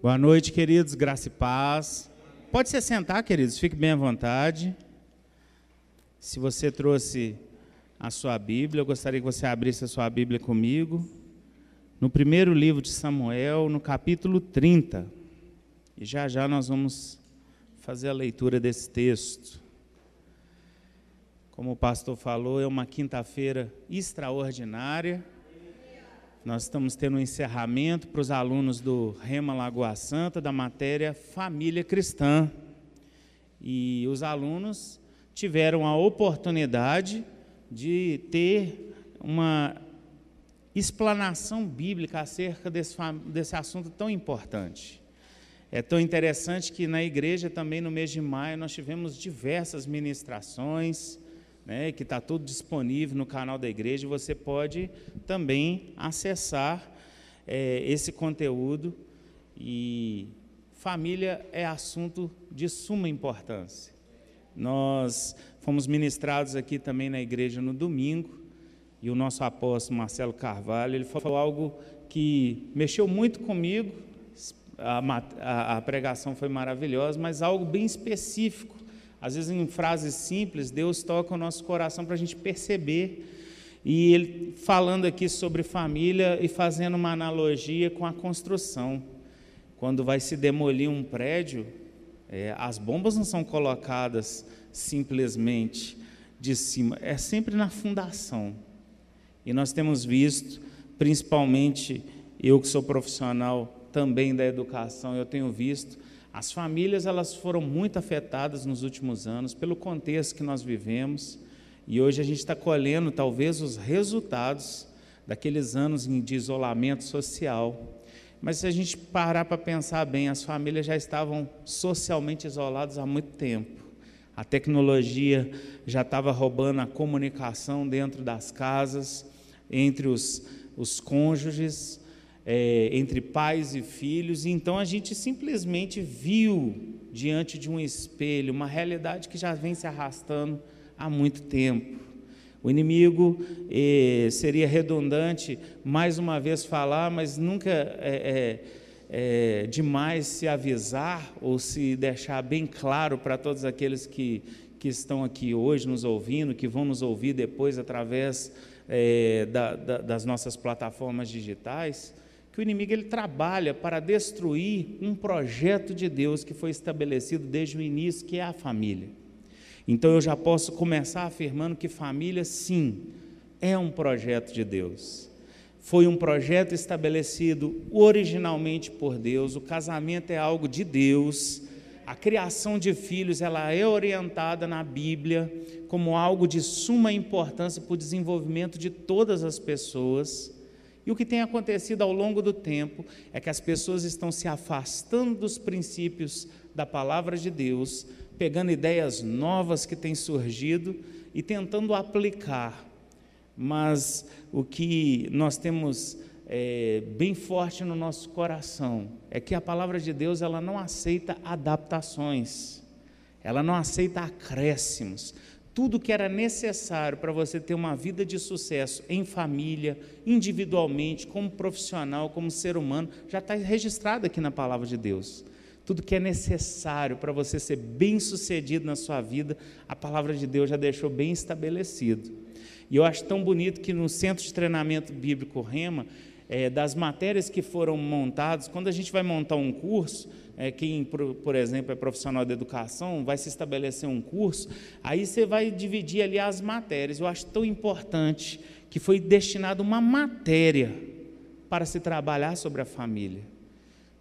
Boa noite, queridos, graça e paz. Pode se sentar, queridos, fique bem à vontade. Se você trouxe a sua Bíblia, eu gostaria que você abrisse a sua Bíblia comigo. No primeiro livro de Samuel, no capítulo 30. E já já nós vamos fazer a leitura desse texto. Como o pastor falou, é uma quinta-feira extraordinária nós estamos tendo um encerramento para os alunos do Rema Lagoa Santa da matéria Família Cristã. E os alunos tiveram a oportunidade de ter uma explanação bíblica acerca desse, desse assunto tão importante. É tão interessante que na igreja também no mês de maio nós tivemos diversas ministrações, né, que está tudo disponível no canal da igreja, você pode também acessar é, esse conteúdo. E família é assunto de suma importância. Nós fomos ministrados aqui também na igreja no domingo, e o nosso apóstolo Marcelo Carvalho, ele falou algo que mexeu muito comigo, a, a, a pregação foi maravilhosa, mas algo bem específico às vezes, em frases simples, Deus toca o nosso coração para a gente perceber. E ele falando aqui sobre família e fazendo uma analogia com a construção. Quando vai se demolir um prédio, é, as bombas não são colocadas simplesmente de cima, é sempre na fundação. E nós temos visto, principalmente eu que sou profissional também da educação, eu tenho visto as famílias elas foram muito afetadas nos últimos anos pelo contexto que nós vivemos e hoje a gente está colhendo talvez os resultados daqueles anos de isolamento social. Mas se a gente parar para pensar bem, as famílias já estavam socialmente isoladas há muito tempo. A tecnologia já estava roubando a comunicação dentro das casas, entre os, os cônjuges, é, entre pais e filhos, e então a gente simplesmente viu diante de um espelho uma realidade que já vem se arrastando há muito tempo. O inimigo eh, seria redundante mais uma vez falar, mas nunca é, é, é, demais se avisar ou se deixar bem claro para todos aqueles que, que estão aqui hoje nos ouvindo, que vão nos ouvir depois através é, da, da, das nossas plataformas digitais que o inimigo ele trabalha para destruir um projeto de Deus que foi estabelecido desde o início, que é a família. Então eu já posso começar afirmando que família, sim, é um projeto de Deus. Foi um projeto estabelecido originalmente por Deus, o casamento é algo de Deus. A criação de filhos, ela é orientada na Bíblia como algo de suma importância para o desenvolvimento de todas as pessoas. E o que tem acontecido ao longo do tempo é que as pessoas estão se afastando dos princípios da palavra de Deus, pegando ideias novas que têm surgido e tentando aplicar. Mas o que nós temos é, bem forte no nosso coração é que a palavra de Deus ela não aceita adaptações, ela não aceita acréscimos tudo que era necessário para você ter uma vida de sucesso em família, individualmente, como profissional, como ser humano, já está registrado aqui na palavra de Deus. Tudo que é necessário para você ser bem sucedido na sua vida, a palavra de Deus já deixou bem estabelecido. E eu acho tão bonito que no Centro de Treinamento Bíblico Rema, é, das matérias que foram montadas, quando a gente vai montar um curso, é, quem, por, por, exemplo, é profissional de educação, vai se estabelecer um curso, aí você vai dividir ali as matérias. Eu acho tão importante que foi destinada uma matéria para se trabalhar sobre a família.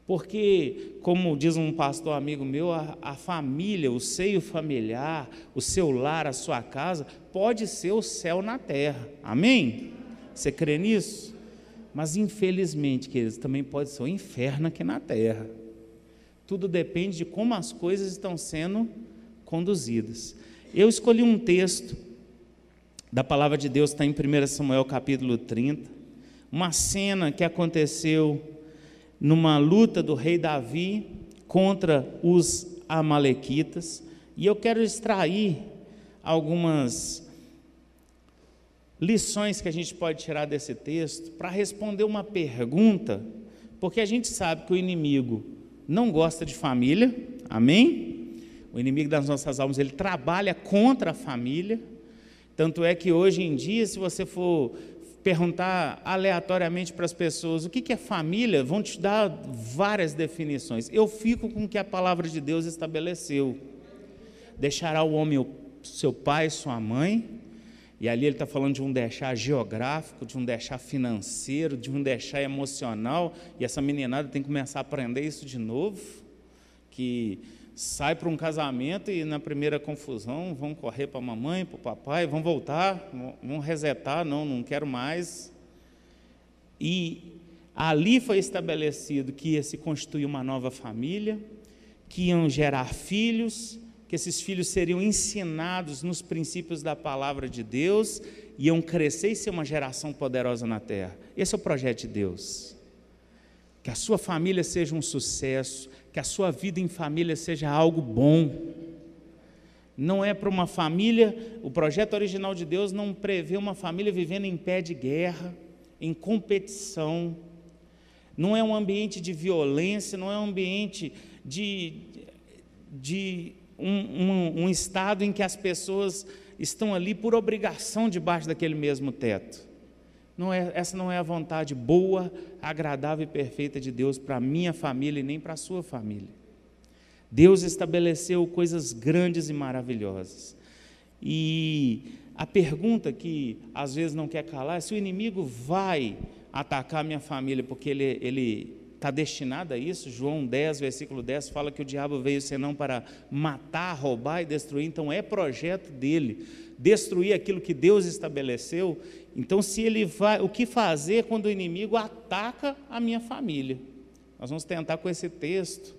Porque, como diz um pastor amigo meu, a, a, família, o seio familiar, o seu lar, a sua casa, pode ser o céu na terra. Amém? Você crê nisso? Mas, infelizmente, queridos, também pode ser o inferno aqui na terra. Tudo depende de como as coisas estão sendo conduzidas. Eu escolhi um texto da palavra de Deus, está em 1 Samuel capítulo 30, uma cena que aconteceu numa luta do rei Davi contra os Amalequitas, e eu quero extrair algumas lições que a gente pode tirar desse texto para responder uma pergunta, porque a gente sabe que o inimigo não gosta de família, amém? O inimigo das nossas almas, ele trabalha contra a família. Tanto é que hoje em dia, se você for perguntar aleatoriamente para as pessoas o que é família, vão te dar várias definições. Eu fico com o que a palavra de Deus estabeleceu. Deixará o homem seu pai sua mãe, e ali ele está falando de um deixar geográfico, de um deixar financeiro, de um deixar emocional, e essa meninada tem que começar a aprender isso de novo, que sai para um casamento e na primeira confusão vão correr para a mamãe, para o papai, vão voltar, vão resetar, não, não quero mais. E ali foi estabelecido que ia se constituir uma nova família, que iam gerar filhos, que esses filhos seriam ensinados nos princípios da palavra de Deus, iam crescer e ser uma geração poderosa na terra. Esse é o projeto de Deus. Que a sua família seja um sucesso, que a sua vida em família seja algo bom. Não é para uma família, o projeto original de Deus não prevê uma família vivendo em pé de guerra, em competição. Não é um ambiente de violência, não é um ambiente de, de um, um, um estado em que as pessoas estão ali por obrigação debaixo daquele mesmo teto. Não é, essa não é a vontade boa, agradável e perfeita de Deus para a minha família e nem para a sua família. Deus estabeleceu coisas grandes e maravilhosas. E a pergunta que às vezes não quer calar é se o inimigo vai atacar minha família porque ele, ele está destinada a isso. João 10, versículo 10, fala que o diabo veio senão para matar, roubar e destruir. Então é projeto dele destruir aquilo que Deus estabeleceu. Então, se ele vai, o que fazer quando o inimigo ataca a minha família? Nós vamos tentar com esse texto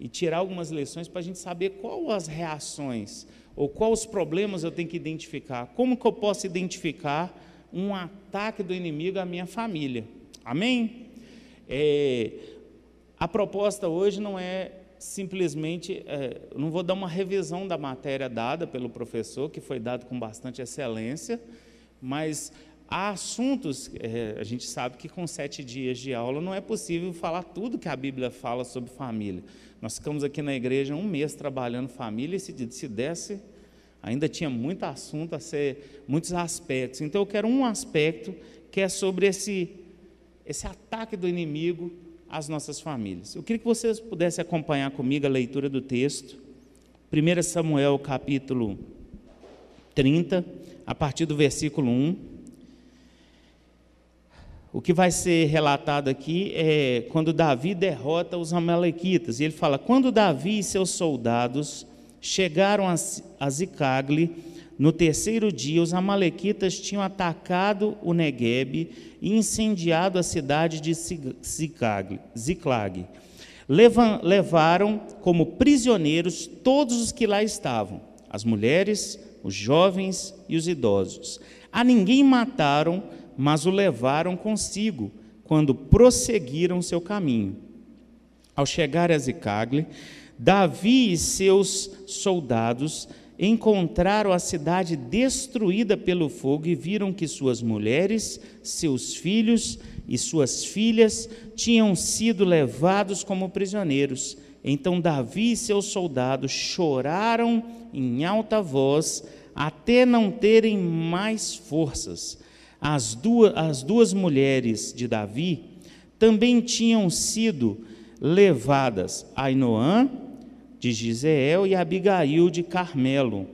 e tirar algumas lições para a gente saber quais as reações ou quais os problemas eu tenho que identificar. Como que eu posso identificar um ataque do inimigo à minha família? Amém? É, a proposta hoje não é simplesmente, é, não vou dar uma revisão da matéria dada pelo professor, que foi dado com bastante excelência, mas há assuntos, é, a gente sabe que com sete dias de aula não é possível falar tudo que a Bíblia fala sobre família. Nós ficamos aqui na igreja um mês trabalhando família, e se, se desse, ainda tinha muito assunto a ser, muitos aspectos. Então eu quero um aspecto que é sobre esse esse ataque do inimigo às nossas famílias. Eu queria que vocês pudessem acompanhar comigo a leitura do texto. 1 Samuel capítulo 30, a partir do versículo 1. O que vai ser relatado aqui é quando Davi derrota os Amalequitas. E ele fala: Quando Davi e seus soldados chegaram a Zicagli, no terceiro dia, os Amalequitas tinham atacado o Negueb e incendiado a cidade de Ziclag. Levaram como prisioneiros todos os que lá estavam, as mulheres, os jovens e os idosos. A ninguém mataram, mas o levaram consigo, quando prosseguiram seu caminho. Ao chegar a Ziclag, Davi e seus soldados encontraram a cidade destruída pelo fogo e viram que suas mulheres, seus filhos e suas filhas tinham sido levados como prisioneiros. Então Davi e seus soldados choraram em alta voz até não terem mais forças. As duas, as duas mulheres de Davi também tinham sido levadas, Ainoã de Giseel e Abigail de Carmelo,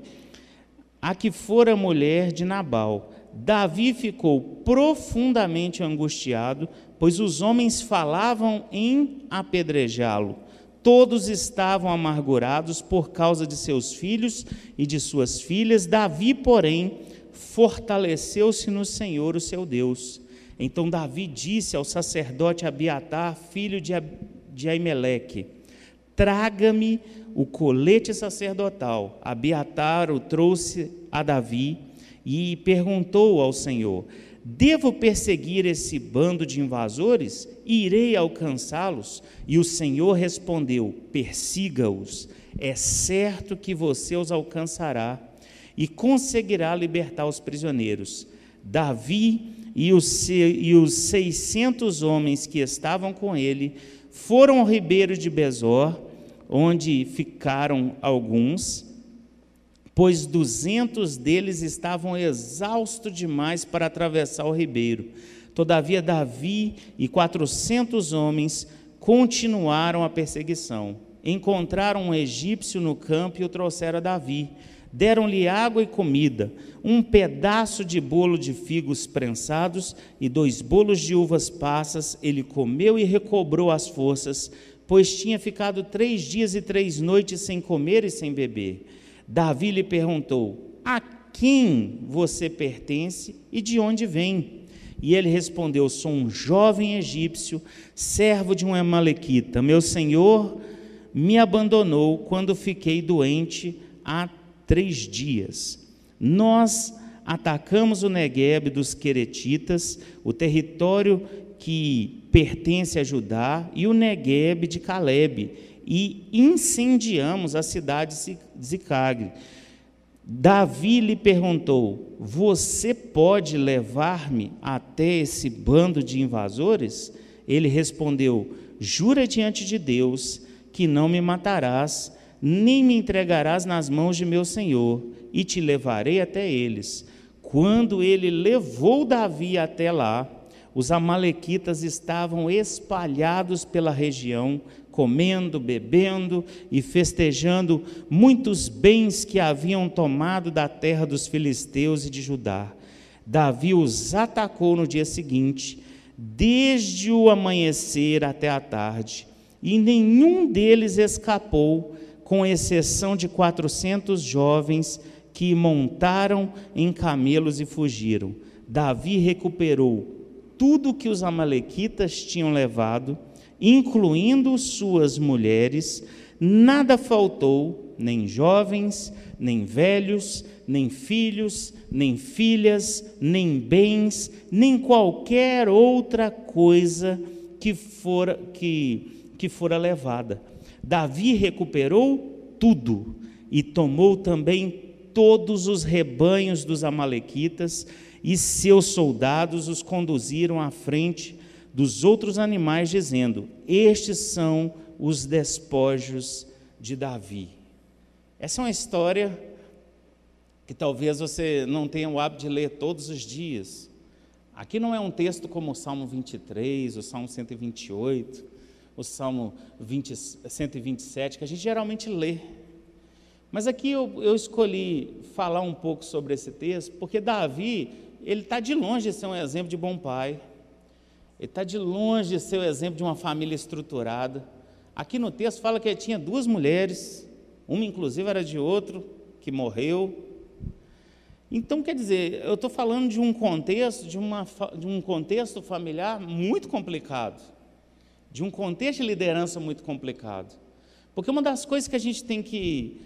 a que fora mulher de Nabal. Davi ficou profundamente angustiado, pois os homens falavam em apedrejá-lo. Todos estavam amargurados por causa de seus filhos e de suas filhas. Davi, porém, fortaleceu-se no Senhor, o seu Deus. Então Davi disse ao sacerdote Abiatar, filho de, de Aimeleque: Traga-me o colete sacerdotal. Abiatar o trouxe a Davi e perguntou ao Senhor: Devo perseguir esse bando de invasores? Irei alcançá-los? E o Senhor respondeu: Persiga-os. É certo que você os alcançará e conseguirá libertar os prisioneiros. Davi e os, e os 600 homens que estavam com ele Foram ao ribeiro de Bezor, onde ficaram alguns, pois duzentos deles estavam exaustos demais para atravessar o ribeiro. Todavia, Davi e quatrocentos homens continuaram a perseguição. Encontraram um egípcio no campo e o trouxeram a Davi. Deram-lhe água e comida, um pedaço de bolo de figos prensados e dois bolos de uvas passas. Ele comeu e recobrou as forças, pois tinha ficado três dias e três noites sem comer e sem beber. Davi lhe perguntou: A quem você pertence e de onde vem? E ele respondeu: Sou um jovem egípcio, servo de um Amalequita. Meu senhor me abandonou quando fiquei doente há três dias. Nós atacamos o Negueb dos Queretitas, o território que pertence a Judá, e o Negueb de Caleb, e incendiamos a cidade de Zicagre. Davi lhe perguntou: Você pode levar-me até esse bando de invasores? Ele respondeu: Jura diante de Deus que não me matarás, nem me entregarás nas mãos de meu senhor, e te levarei até eles. Quando ele levou Davi até lá, os amalequitas estavam espalhados pela região, comendo, bebendo e festejando muitos bens que haviam tomado da terra dos filisteus e de Judá. Davi os atacou no dia seguinte, desde o amanhecer até a tarde, e nenhum deles escapou, com exceção de quatrocentos jovens que montaram em camelos e fugiram. Davi recuperou tudo que os amalequitas tinham levado incluindo suas mulheres, nada faltou, nem jovens, nem velhos, nem filhos, nem filhas, nem bens, nem qualquer outra coisa que fora que, que fora levada. Davi recuperou tudo e tomou também todos os rebanhos dos amalequitas e seus soldados os conduziram à frente dos outros animais, dizendo: Estes são os despojos de Davi. Essa é uma história que talvez você não tenha o hábito de ler todos os dias. Aqui não é um texto como o Salmo 23, o Salmo 128, o Salmo 20, 127, que a gente geralmente lê. Mas aqui eu, eu escolhi falar um pouco sobre esse texto, porque Davi, ele está de longe de ser um exemplo de bom pai. Ele está de longe de ser o exemplo de uma família estruturada. Aqui no texto fala que ele tinha duas mulheres, uma inclusive era de outro que morreu. Então, quer dizer, eu estou falando de um contexto, de, uma, de um contexto familiar muito complicado, de um contexto de liderança muito complicado. Porque uma das coisas que a gente tem que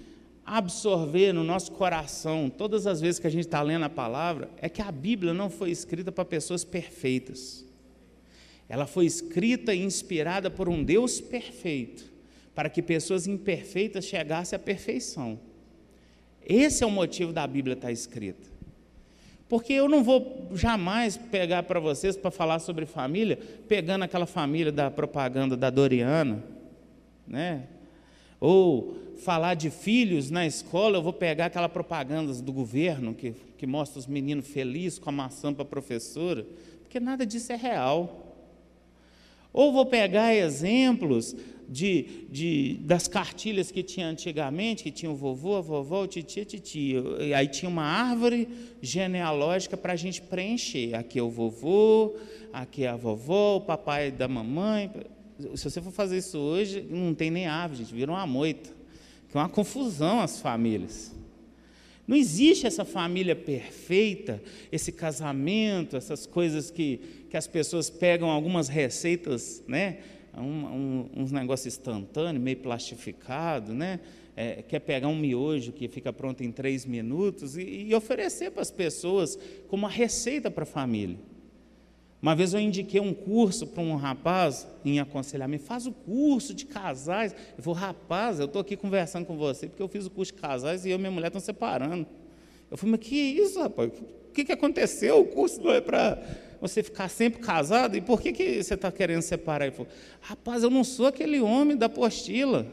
absorver no nosso coração, todas as vezes que a gente está lendo a palavra, é que a Bíblia não foi escrita para pessoas perfeitas. Ela foi escrita e inspirada por um Deus perfeito, para que pessoas imperfeitas chegassem à perfeição. Esse é o motivo da Bíblia estar escrita. Porque eu não vou jamais pegar para vocês para falar sobre família, pegando aquela família da propaganda da Doriana, né? Ou falar de filhos na escola, eu vou pegar aquela propaganda do governo que, que mostra os meninos felizes com a maçã para a professora, porque nada disso é real. Ou vou pegar exemplos de, de, das cartilhas que tinha antigamente, que tinha o vovô, a vovó, o titi, a titia. E aí tinha uma árvore genealógica para a gente preencher. Aqui é o vovô, aqui é a vovó, o papai da mamãe. Se você for fazer isso hoje, não tem nem árvore, gente, vira uma moita. Que é uma confusão as famílias. Não existe essa família perfeita, esse casamento, essas coisas que, que as pessoas pegam algumas receitas, né? Um, um, uns negócios instantâneos, meio plastificado, né? É, quer pegar um miojo que fica pronto em três minutos e, e oferecer para as pessoas como uma receita para a família. Uma vez eu indiquei um curso para um rapaz em aconselhamento, faz o curso de casais. Eu falei, rapaz, eu estou aqui conversando com você, porque eu fiz o curso de casais e eu e minha mulher estão separando. Eu falei, mas que isso, rapaz? O que, que aconteceu? O curso não é para você ficar sempre casado? E por que, que você está querendo separar? Ele falou, rapaz, eu não sou aquele homem da apostila.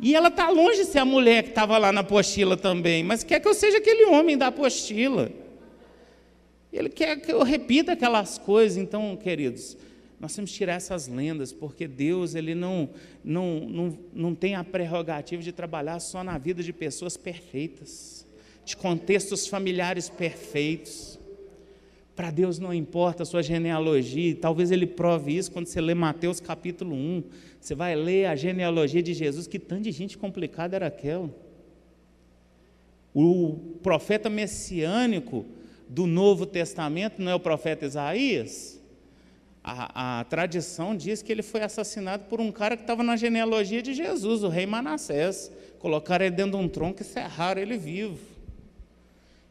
E ela está longe de ser a mulher que estava lá na apostila também, mas quer que eu seja aquele homem da apostila. Ele quer que eu repita aquelas coisas. Então, queridos, nós temos que tirar essas lendas, porque Deus ele não, não, não, não tem a prerrogativa de trabalhar só na vida de pessoas perfeitas, de contextos familiares perfeitos. Para Deus não importa a sua genealogia, talvez Ele prove isso quando você lê Mateus capítulo 1. Você vai ler a genealogia de Jesus, que tanto de gente complicada era aquela. O profeta messiânico do Novo Testamento não é o profeta Isaías? A, a, tradição diz que ele foi assassinado por um cara que estava na genealogia de Jesus, o rei Manassés. Colocaram ele dentro de um tronco e serraram ele vivo.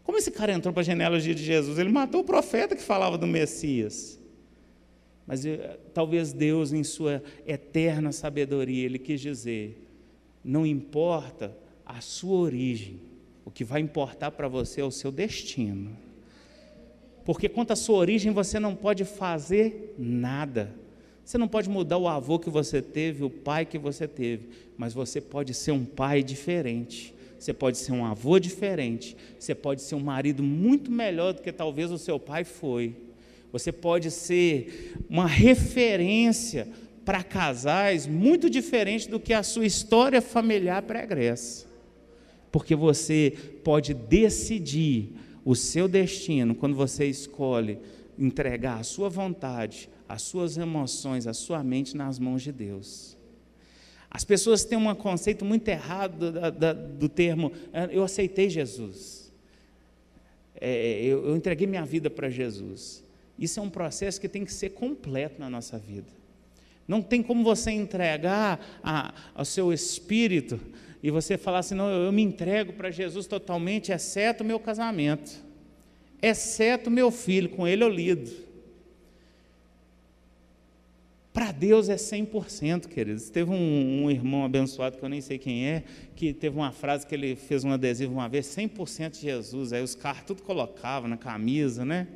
Como esse cara entrou para a genealogia de Jesus? Ele matou o profeta que falava do Messias. Mas eh, talvez Deus, em sua eterna sabedoria, ele quis dizer: não importa a sua origem, o que vai importar para você é o seu destino. Porque quanto à sua origem, você não pode fazer nada. Você não pode mudar o avô que você teve, o pai que você teve, mas você pode ser um pai diferente. Você pode ser um avô diferente. Você pode ser um marido muito melhor do que talvez o seu pai foi. Você pode ser uma referência para casais muito diferente do que a sua história familiar pregressa. Porque você pode decidir o seu destino, quando você escolhe entregar a sua vontade, as suas emoções, a sua mente nas mãos de Deus. As pessoas têm um conceito muito errado do, do, do termo ah, eu aceitei Jesus. É, eu, eu entreguei minha vida para Jesus. Isso é um processo que tem que ser completo na nossa vida. Não tem como você entregar a, ao seu espírito e você falar assim: não, eu me entrego para Jesus totalmente, exceto o meu casamento, exceto meu filho, com ele eu lido. Para Deus é 100%, queridos. Teve um, um, irmão abençoado, que eu nem sei quem é, que teve uma frase que ele fez um adesivo uma vez: 100% de Jesus. Aí os carros tudo colocavam na camisa, né?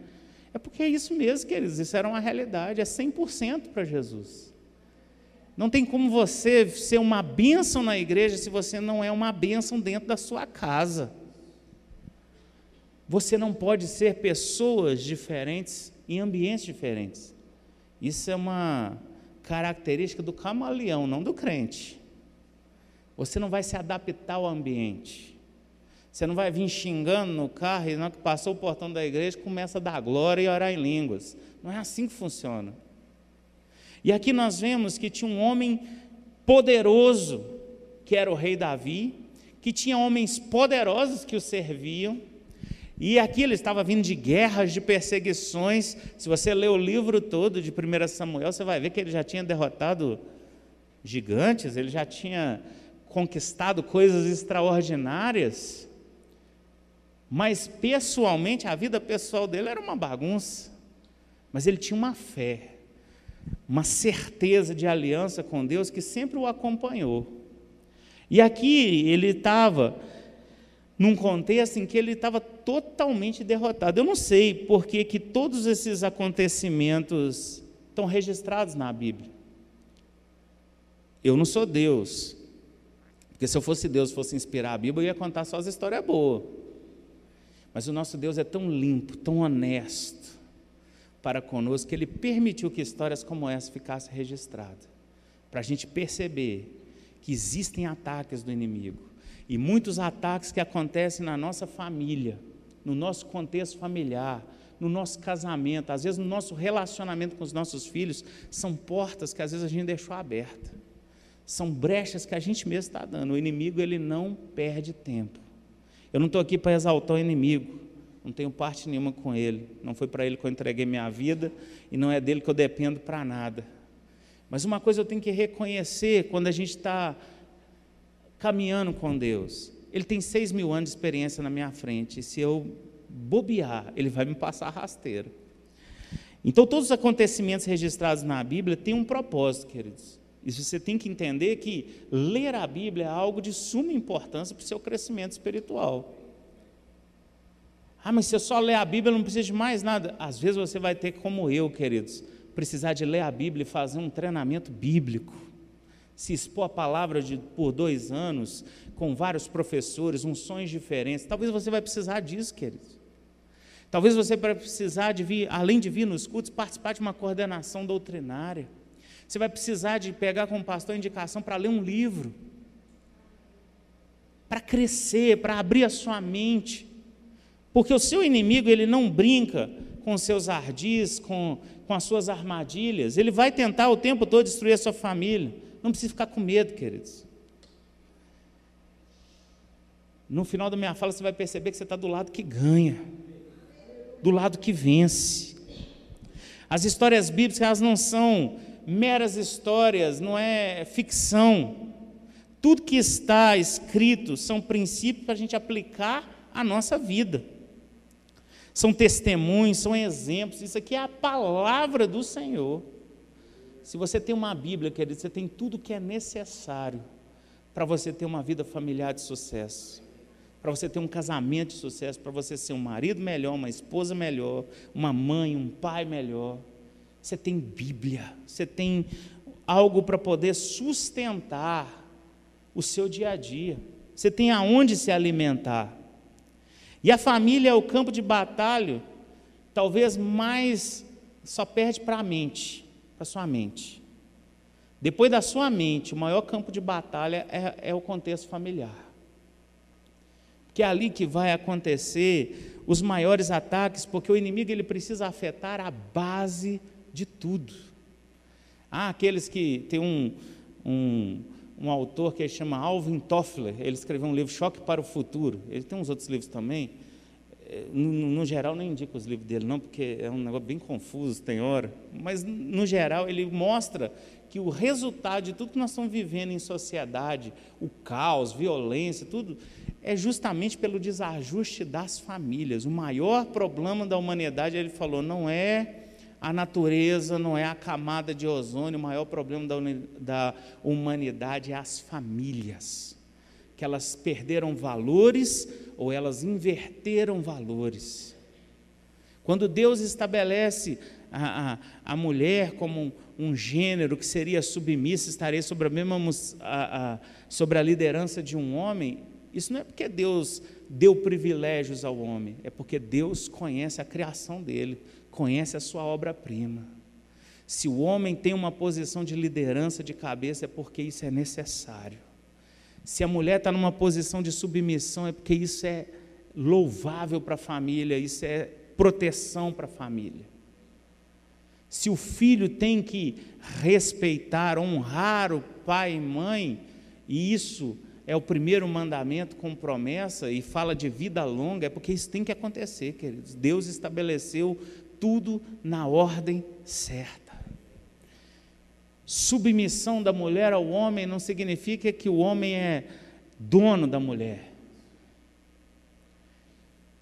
É porque é isso mesmo, queridos. Isso era uma realidade. É 100% para Jesus. Não tem como você ser uma bênção na igreja se você não é uma bênção dentro da sua casa. Você não pode ser pessoas diferentes em ambientes diferentes. Isso é uma característica do camaleão, não do crente. Você não vai se adaptar ao ambiente. Você não vai vir xingando no carro e na que passou o portão da igreja começa a dar glória e orar em línguas. Não é assim que funciona. E aqui nós vemos que tinha um homem poderoso, que era o rei Davi, que tinha homens poderosos que o serviam, e aqui ele estava vindo de guerras, de perseguições. Se você ler o livro todo de 1 Samuel, você vai ver que ele já tinha derrotado gigantes, ele já tinha conquistado coisas extraordinárias. Mas pessoalmente, a vida pessoal dele era uma bagunça. Mas ele tinha uma fé uma certeza de aliança com Deus que sempre o acompanhou. E aqui ele estava num contexto em que ele estava totalmente derrotado. Eu não sei por que, que todos esses acontecimentos estão registrados na Bíblia. Eu não sou Deus. Porque se eu fosse Deus, fosse inspirar a Bíblia, eu ia contar só as histórias boas. Mas o nosso Deus é tão limpo, tão honesto, para conosco, que Ele permitiu que histórias como essa ficassem registradas, para a gente perceber que existem ataques do inimigo, e muitos ataques que acontecem na nossa família, no nosso contexto familiar, no nosso casamento, às vezes no nosso relacionamento com os nossos filhos, são portas que às vezes a gente deixou aberta, são brechas que a gente mesmo está dando. O inimigo ele não perde tempo. Eu não estou aqui para exaltar o inimigo, não tenho parte nenhuma com Ele. Não foi para Ele que eu entreguei minha vida e não é dele que eu dependo para nada. Mas uma coisa eu tenho que reconhecer quando a gente está caminhando com Deus. Ele tem seis mil anos de experiência na minha frente. E se eu bobear, Ele vai me passar rasteiro. Então, todos os acontecimentos registrados na Bíblia têm um propósito, queridos. E você tem que entender que ler a Bíblia é algo de suma importância para o seu crescimento espiritual. Ah, mas se eu só ler a Bíblia, não preciso de mais nada. Às vezes você vai ter, como eu, queridos, precisar de ler a Bíblia e fazer um treinamento bíblico. Se expor a palavra de, por dois anos, com vários professores, unções diferentes. Talvez você vai precisar disso, queridos. Talvez você vai precisar de vir, além de vir nos cultos, participar de uma coordenação doutrinária. Você vai precisar de pegar com o pastor indicação para ler um livro. Para crescer, para abrir a sua mente. Porque o seu inimigo, ele não brinca com seus ardis, com, com as suas armadilhas. Ele vai tentar o tempo todo destruir a sua família. Não precisa ficar com medo, queridos. No final da minha fala, você vai perceber que você está do lado que ganha, do lado que vence. As histórias bíblicas, elas não são meras histórias, não é ficção. Tudo que está escrito são princípios para a gente aplicar à nossa vida. São testemunhos, são exemplos. Isso aqui é a palavra do Senhor. Se você tem uma Bíblia, querido, você tem tudo que é necessário para você ter uma vida familiar de sucesso, para você ter um casamento de sucesso, para você ser um marido melhor, uma esposa melhor, uma mãe, um pai melhor. Você tem Bíblia, você tem algo para poder sustentar o seu dia a dia. Você tem aonde se alimentar. E a família é o campo de batalha, talvez mais só perde para a mente, para a sua mente. Depois da sua mente, o maior campo de batalha é, é o contexto familiar. Que é ali que vai acontecer os maiores ataques, porque o inimigo ele precisa afetar a base de tudo. Há aqueles que tem um, um, um autor que chama Alvin Toffler, ele escreveu um livro Choque para o Futuro. Ele tem uns outros livros também. É, no, no, geral, nem indico os livros dele, não, porque é um negócio bem confuso, tem hora. Mas, no geral, ele mostra que o resultado de tudo que nós estamos vivendo em sociedade, o caos, violência, tudo, é justamente pelo desajuste das famílias. O maior problema da humanidade, ele falou, não é a natureza não é a camada de ozônio, o maior problema da, da humanidade é as famílias, que elas perderam valores ou elas inverteram valores. Quando Deus estabelece a, a, a mulher como um, um, gênero que seria submissa, estaria sobre a mesma a, sobre a liderança de um homem, isso não é porque Deus deu privilégios ao homem, é porque Deus conhece a criação dele, conhece a sua obra-prima. Se o homem tem uma posição de liderança de cabeça, é porque isso é necessário. Se a mulher está numa posição de submissão, é porque isso é louvável para a família, isso é proteção para a família. Se o filho tem que respeitar, honrar o pai e mãe, e isso é o primeiro mandamento com promessa e fala de vida longa, é porque isso tem que acontecer, queridos. Deus estabeleceu tudo na ordem certa. Submissão da mulher ao homem não significa que o homem é dono da mulher.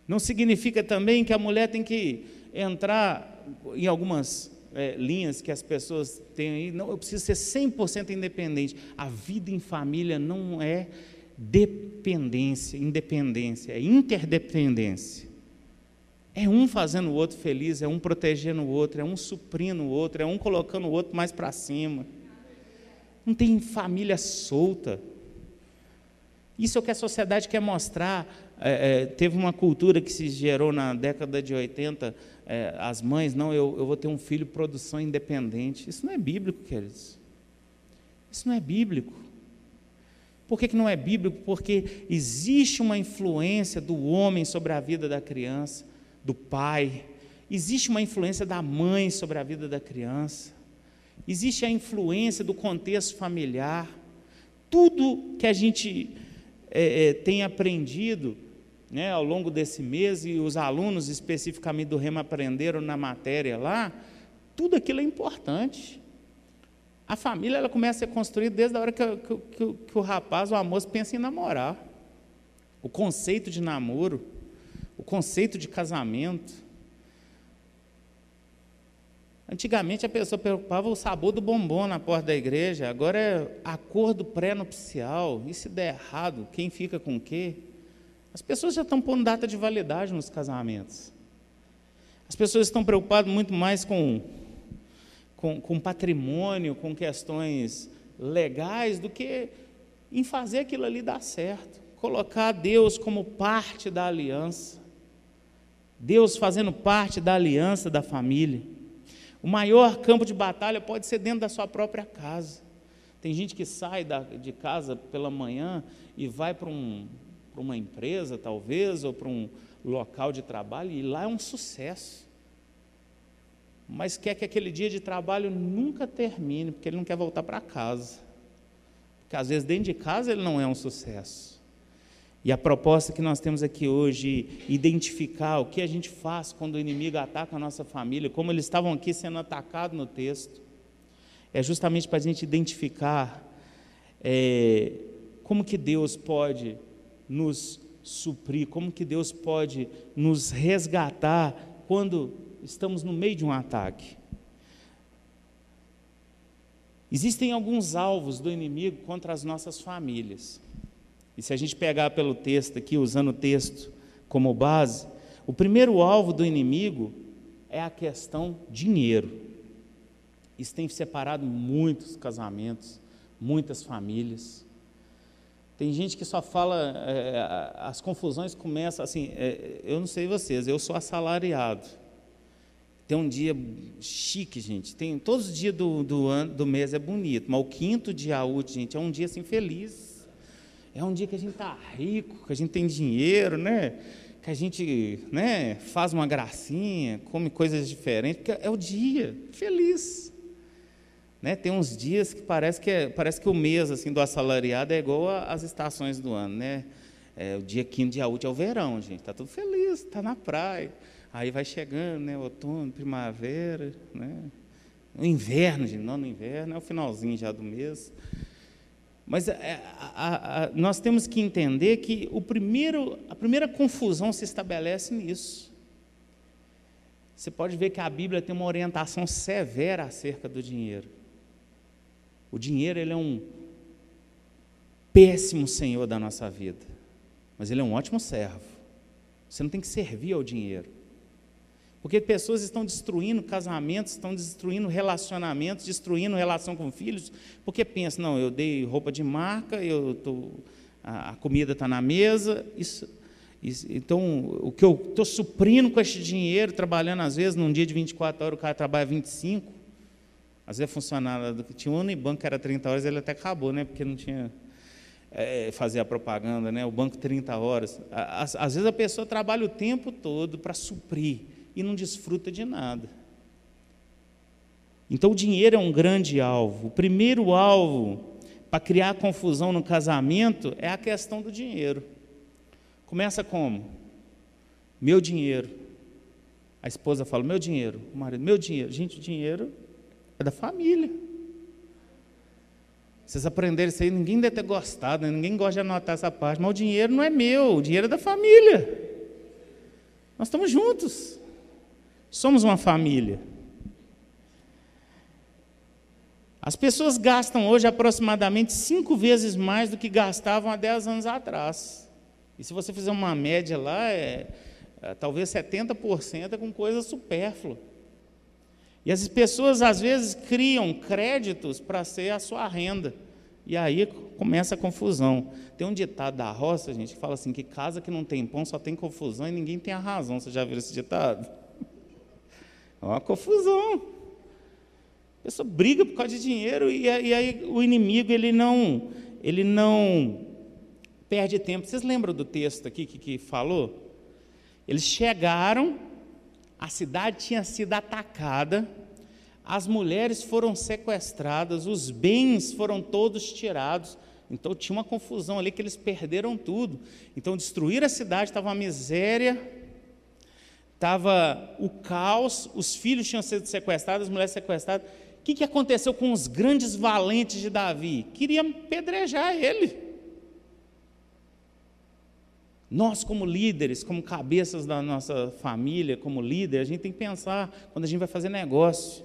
Não significa também que a mulher tem que entrar em algumas é, linhas que as pessoas têm aí. Não, eu preciso ser 100% independente. A vida em família não é dependência, independência, é interdependência. É um fazendo o outro feliz, é um protegendo o outro, é um suprindo o outro, é um colocando o outro mais para cima. Não tem família solta. Isso é o que a sociedade quer mostrar. É, é, teve uma cultura que se gerou na década de 80, é, as mães, não, eu, eu vou ter um filho produção independente. Isso não é bíblico, queridos. Isso não é bíblico. Por que, que não é bíblico? Porque existe uma influência do homem sobre a vida da criança do pai, existe uma influência da mãe sobre a vida da criança, existe a influência do contexto familiar. Tudo que a gente é, é, tem aprendido né, ao longo desse mês, e os alunos especificamente do Rema aprenderam na matéria lá, tudo aquilo é importante. A família ela começa a ser construída desde a hora que, que, que, que o rapaz ou a moça pensa em namorar. O conceito de namoro o conceito de casamento. Antigamente a pessoa preocupava o sabor do bombom na porta da igreja, agora é acordo pré-nupcial. E se der errado, quem fica com o quê? As pessoas já estão pondo data de validade nos casamentos. As pessoas estão preocupadas muito mais com, com, com patrimônio, com questões legais, do que em fazer aquilo ali dar certo. Colocar Deus como parte da aliança. Deus fazendo parte da aliança da família. O maior campo de batalha pode ser dentro da sua própria casa. Tem gente que sai da, de casa pela manhã e vai para um, uma empresa, talvez, ou para um local de trabalho, e lá é um sucesso. Mas quer que aquele dia de trabalho nunca termine, porque ele não quer voltar para casa. Porque às vezes dentro de casa ele não é um sucesso. E a proposta que nós temos aqui hoje, identificar o que a gente faz quando o inimigo ataca a nossa família, como eles estavam aqui sendo atacados no texto é justamente para a gente identificar é, como que Deus pode nos suprir, como que Deus pode nos resgatar quando estamos no meio de um ataque. Existem alguns alvos do inimigo contra as nossas famílias. E se a gente pegar pelo texto aqui, usando o texto como base, o primeiro alvo do inimigo é a questão dinheiro. Isso tem separado muitos casamentos, muitas famílias. Tem gente que só fala, é, as confusões começam assim, é, eu não sei vocês, eu sou assalariado. Tem um dia chique, gente. Tem, todos os dias do, do, ano, do mês é bonito, mas o quinto dia útil, gente, é um dia assim feliz. É um dia que a gente está rico, que a gente tem dinheiro, né? Que a gente né, faz uma gracinha, come coisas diferentes, porque é o dia feliz. Né? Tem uns dias que parece que, é, parece que o mês assim, do assalariado é igual às estações do ano. Né? É, o dia quinto, dia útil é o verão, gente. Está tudo feliz, está na praia. Aí vai chegando, né? outono, primavera, né? o inverno, gente. Não no inverno, é o finalzinho já do mês. Mas é, a, a, a, nós temos que entender que o primeiro, a primeira confusão se estabelece nisso. Você pode ver que a Bíblia tem uma orientação severa acerca do dinheiro. O dinheiro ele é um péssimo senhor da nossa vida, mas ele é um ótimo servo. Você não tem que servir ao dinheiro. Porque pessoas estão destruindo casamentos, estão destruindo relacionamentos, destruindo relação com filhos, porque pensam, não, eu dei roupa de marca, eu tô, a, a comida está na mesa, isso, isso, então o que eu estou suprindo com este dinheiro, trabalhando às vezes num dia de 24 horas, o cara trabalha 25, às vezes funcionário, tinha um Unibanco que era 30 horas, ele até acabou, né? Porque não tinha é, fazer a propaganda, né? O banco 30 horas. Às, às vezes a pessoa trabalha o tempo todo para suprir e não desfruta de nada. Então o dinheiro é um grande alvo. O primeiro alvo para criar confusão no casamento é a questão do dinheiro. Começa como? Meu dinheiro. A esposa fala: meu dinheiro. O marido: meu dinheiro. Gente, o dinheiro é da família. Vocês aprenderam isso aí, ninguém deve ter gostado, né? ninguém gosta de anotar essa parte, mas o dinheiro não é meu, o dinheiro é da família. Nós estamos juntos. Somos uma família. As pessoas gastam hoje aproximadamente cinco vezes mais do que gastavam há dez anos atrás. E se você fizer uma média lá, é, é talvez 70% é com coisa supérflua. E as pessoas às vezes criam créditos para ser a sua renda. E aí começa a confusão. Tem um ditado da roça, gente, que fala assim: que casa que não tem pão só tem confusão e ninguém tem a razão. Você já viu esse ditado? É uma confusão. A pessoa briga por causa de dinheiro e, e aí o inimigo ele não, ele não perde tempo. Vocês lembram do texto aqui que, que falou? Eles chegaram a cidade tinha sido atacada, as mulheres foram sequestradas, os bens foram todos tirados. Então tinha uma confusão ali que eles perderam tudo. Então destruir a cidade estava uma miséria, estava o caos, os filhos tinham sido sequestrados, as mulheres sequestradas. O que, que aconteceu com os grandes valentes de Davi? Queriam pedrejar ele. Nós, como líderes, como cabeças da nossa família, como líder, a gente tem que pensar quando a gente vai fazer negócio,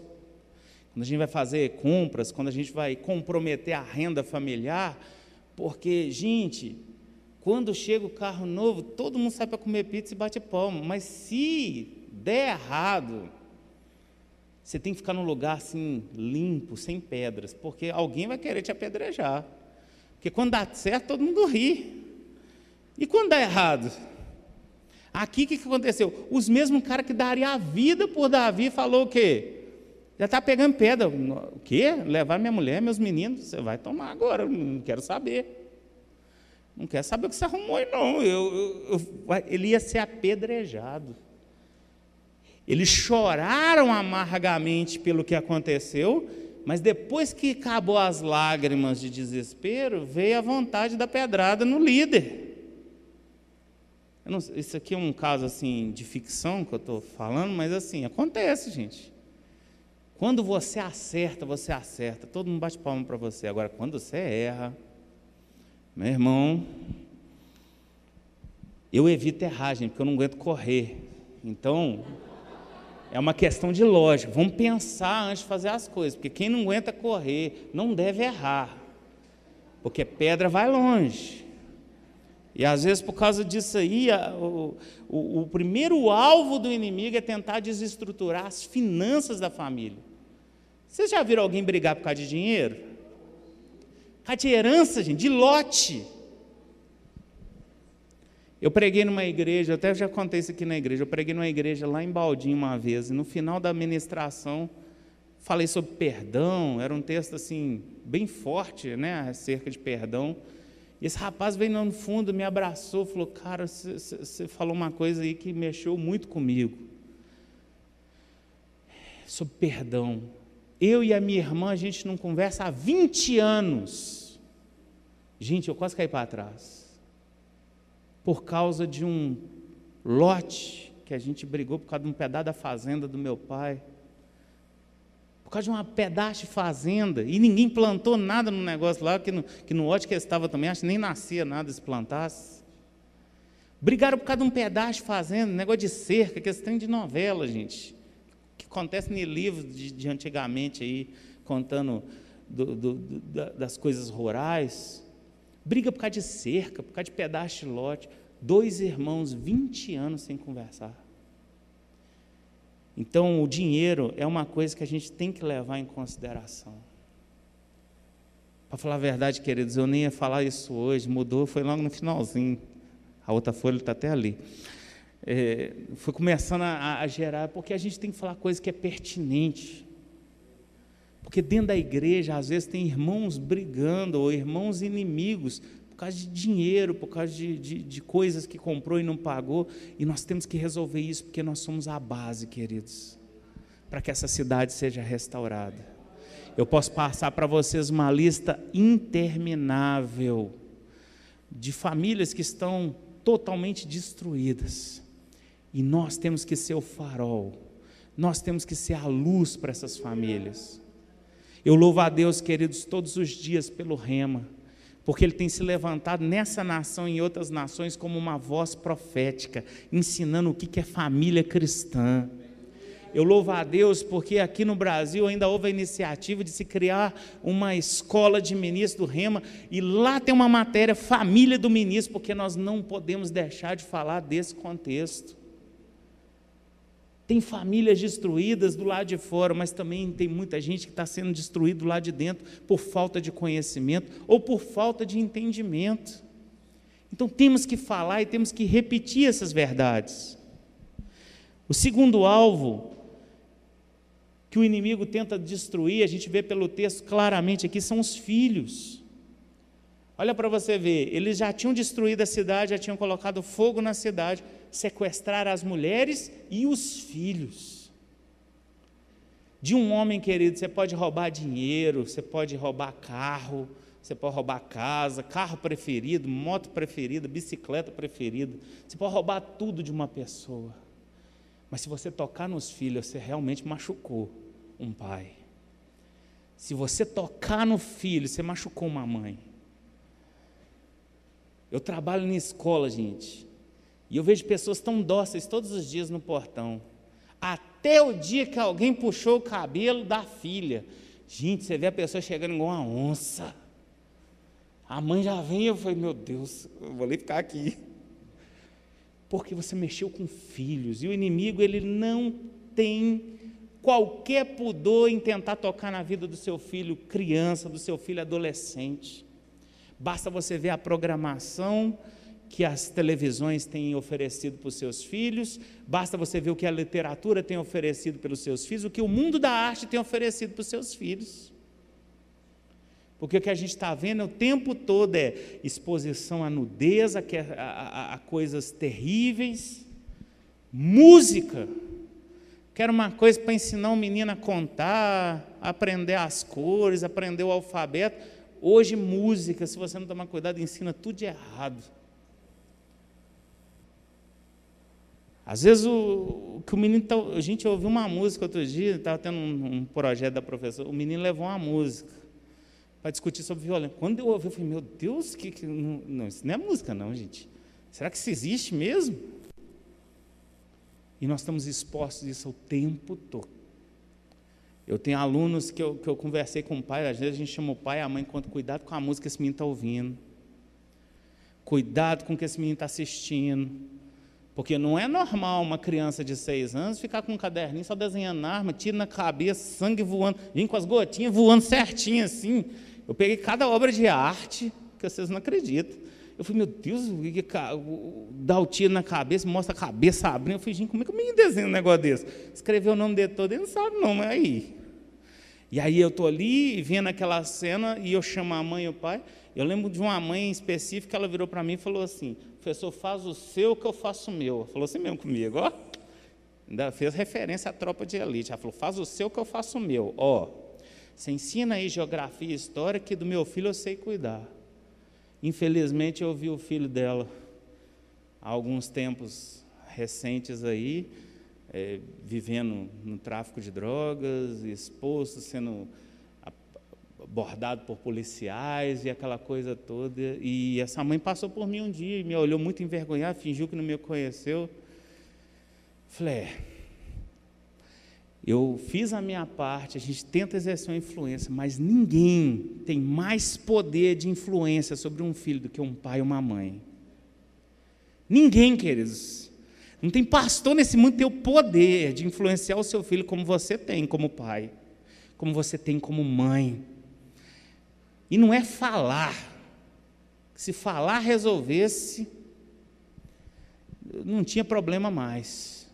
quando a gente vai fazer compras, quando a gente vai comprometer a renda familiar, porque, gente, Quando chega o carro novo, todo mundo sai para comer pizza e bate palma. Mas se der errado, você tem que ficar num lugar assim, limpo, sem pedras, porque alguém vai querer te apedrejar. Porque quando dá certo, todo mundo ri. E quando dá errado? Aqui o que, aconteceu? Os mesmos caras que daria a vida por Davi falou o quê? Já está pegando pedra. O quê? Levar minha mulher, meus meninos, você vai tomar agora, não quero saber. Não quero saber o que você arrumou aí, não. Eu, eu, eu, ele ia ser apedrejado. Eles choraram amargamente pelo que aconteceu, mas depois que acabou as lágrimas de desespero, veio a vontade da pedrada no líder. Não, isso aqui é um caso assim de ficção que eu estou falando, mas assim, acontece, gente. Quando você acerta, você acerta. Todo mundo bate palma para você. Agora, quando você erra, meu irmão, eu evito errar, gente, porque eu não aguento correr. Então, é uma questão de lógica. Vamos pensar antes de fazer as coisas, porque quem não aguenta correr não deve errar, porque pedra vai longe. E às vezes, por causa disso aí, a, o, o, o, primeiro alvo do inimigo é tentar desestruturar as finanças da família. Vocês já viram alguém brigar por causa de dinheiro? Por causa de herança, gente, de lote. Eu preguei numa igreja, até já contei isso aqui na igreja, eu preguei numa igreja lá em Baldinho uma vez, e no final da ministração falei sobre perdão, era um texto assim, bem forte, né, acerca de perdão. E esse rapaz veio no fundo, me abraçou, falou: Cara, você falou uma coisa aí que mexeu muito comigo. Sobre perdão. Eu e a minha irmã, a gente não conversa há 20 anos. Gente, eu quase caí para trás por causa de um lote que a gente brigou por causa de um pedaço da fazenda do meu pai. Por causa de uma pedaço de fazenda. E ninguém plantou nada no negócio lá, que no, que no lote que eu estava também, acho que nem nascia nada se plantasse. Brigaram por causa de um pedaço de fazenda, negócio de cerca, que trem de novela, gente. Acontece em livros de, de antigamente aí, contando do, do, do, das coisas rurais. Briga por causa de cerca, por causa de pedaço de lote. Dois irmãos, 20 anos sem conversar. Então, o dinheiro é uma coisa que a gente tem que levar em consideração. Para falar a verdade, queridos, eu nem ia falar isso hoje, mudou, foi logo no finalzinho. A outra folha está até ali. É, foi começando a, a, gerar, porque a gente tem que falar coisa que é pertinente. Porque dentro da igreja, às vezes, tem irmãos brigando, ou irmãos inimigos, por causa de dinheiro, por causa de, de, de, coisas que comprou e não pagou, e nós temos que resolver isso, porque nós somos a base, queridos, para que essa cidade seja restaurada. Eu posso passar para vocês uma lista interminável de famílias que estão totalmente destruídas, e nós temos que ser o farol, nós temos que ser a luz para essas famílias. Eu louvo a Deus, queridos, todos os dias pelo rema, porque ele tem se levantado nessa nação e em outras nações como uma voz profética, ensinando o que é família cristã. Eu louvo a Deus porque aqui no Brasil ainda houve a iniciativa de se criar uma escola de ministro do Rema e lá tem uma matéria família do ministro, porque nós não podemos deixar de falar desse contexto. Tem famílias destruídas do lado de fora, mas também tem muita gente que está sendo destruída lado de dentro por falta de conhecimento ou por falta de entendimento. Então temos que falar e temos que repetir essas verdades. O segundo alvo que o inimigo tenta destruir, a gente vê pelo texto claramente aqui, são os filhos. Olha para você ver, eles já tinham destruído a cidade, já tinham colocado fogo na cidade, sequestrar as mulheres e os filhos. De um homem, querido, você pode roubar dinheiro, você pode roubar carro, você pode roubar casa, carro preferido, moto preferida, bicicleta preferida. Você pode roubar tudo de uma pessoa. Mas se você tocar nos filhos, você realmente machucou um pai. Se você tocar no filho, você machucou uma mãe. Eu trabalho na escola, gente. E eu vejo pessoas tão dóceis todos os dias no portão. Até o dia que alguém puxou o cabelo da filha. Gente, você vê a pessoa chegando igual uma onça. A mãe já vem, eu falei, meu Deus, eu vou ali ficar aqui. Porque você mexeu com filhos, e o inimigo, ele não tem qualquer pudor em tentar tocar na vida do seu filho criança, do seu filho adolescente. Basta você ver a programação que as televisões têm oferecido para os seus filhos, basta você ver o que a literatura tem oferecido pelos seus filhos, o que o mundo da arte tem oferecido para os seus filhos. Porque o que a gente está vendo o tempo todo é exposição à nudez, a, a, a coisas terríveis, música. Quero uma coisa para ensinar um menino a contar, aprender as cores, aprender o alfabeto. Hoje, música, se você não tomar cuidado, ensina tudo de errado. Às vezes o, que o menino tá, a gente ouviu uma música outro dia, estava tendo um, um, projeto da professora, o menino levou uma música para discutir sobre violência. Quando eu ouvi, eu falei, meu Deus, que, que não, não, isso não é música não, gente. Será que isso existe mesmo? E nós estamos expostos a isso o tempo todo. Eu tenho alunos que eu, que eu conversei com o pai, às vezes a gente chama o pai e a mãe, quanto cuidado com a música que esse menino está ouvindo. Cuidado com o que esse menino está assistindo porque não é normal uma criança de seis anos ficar com um caderninho só desenhando arma, tiro na cabeça, sangue voando, vim com as gotinhas voando certinho assim. Eu peguei cada obra de arte, que vocês não acreditam. Eu falei, meu Deus, dá o tiro na cabeça, mostra a cabeça abrindo. Eu falei, gente, como é que eu me desenho um negócio desse? Escreveu o nome dele todo, ele não sabe não, mas aí. E aí eu estou ali, vendo aquela cena, e eu chamo a mãe e o pai. Eu lembro de uma mãe específica, ela virou para mim e falou assim, professor, faz o seu que eu faço o meu. Falou assim mesmo comigo, ó. Ainda fez referência à tropa de elite. Ela falou, faz o seu que eu faço o meu. Ó, você ensina aí geografia e história que do meu filho eu sei cuidar. Infelizmente eu vi o filho dela há alguns tempos recentes aí, é, vivendo no tráfico de drogas, exposto, sendo bordado por policiais e aquela coisa toda. E essa mãe passou por mim um dia e me olhou muito envergonhada, fingiu que não me conheceu. Falei, é, eu fiz a minha parte, a gente tenta exercer uma influência, mas ninguém tem mais poder de influência sobre um filho do que um pai ou uma mãe. Ninguém, queridos. Não tem pastor nesse mundo tem o poder de influenciar o seu filho como você tem como pai, como você tem como mãe. E não é falar. Se falar resolvesse, não tinha problema mais.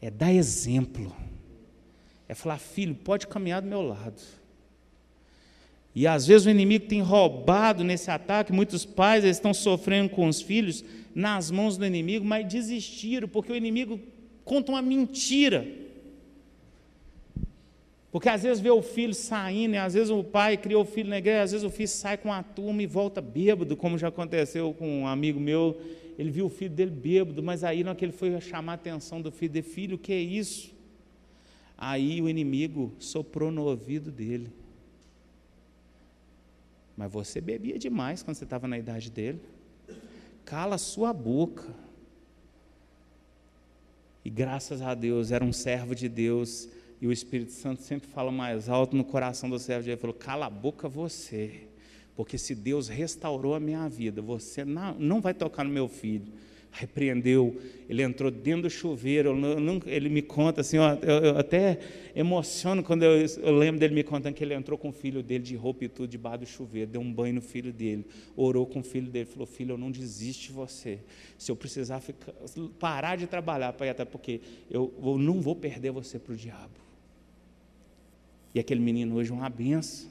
É dar exemplo. É falar, filho, pode caminhar do meu lado. E às vezes o inimigo tem roubado nesse ataque, muitos pais estão sofrendo com os filhos nas mãos do inimigo, mas desistiram, porque o inimigo conta uma mentira. Porque às vezes vê o filho saindo, e às vezes o pai criou o filho na igreja, às vezes o filho sai com a turma e volta bêbado, como já aconteceu com um amigo meu. Ele viu o filho dele bêbado, mas aí na que ele foi chamar a atenção do filho dele, filho, o que é isso? Aí o inimigo soprou no ouvido dele. Mas você bebia demais quando você estava na idade dele. Cala sua boca. E graças a Deus, era um servo de Deus e o Espírito Santo sempre fala mais alto no coração do servo de Deus. Ele falou: cala a boca você, porque se Deus restaurou a minha vida, você não, não vai tocar no meu filho. Repreendeu, ele entrou dentro do chuveiro. ele me conta assim, ó, eu, eu, até emociono quando eu, eu, lembro dele me contando que ele entrou com o filho dele de roupa e tudo debaixo do chuveiro, deu um banho no filho dele, orou com o filho dele, falou: Filho, eu não desisto de você. Se eu precisar ficar, parar de trabalhar para ir até porque eu, eu não vou perder você para o diabo. E aquele menino hoje é uma benção.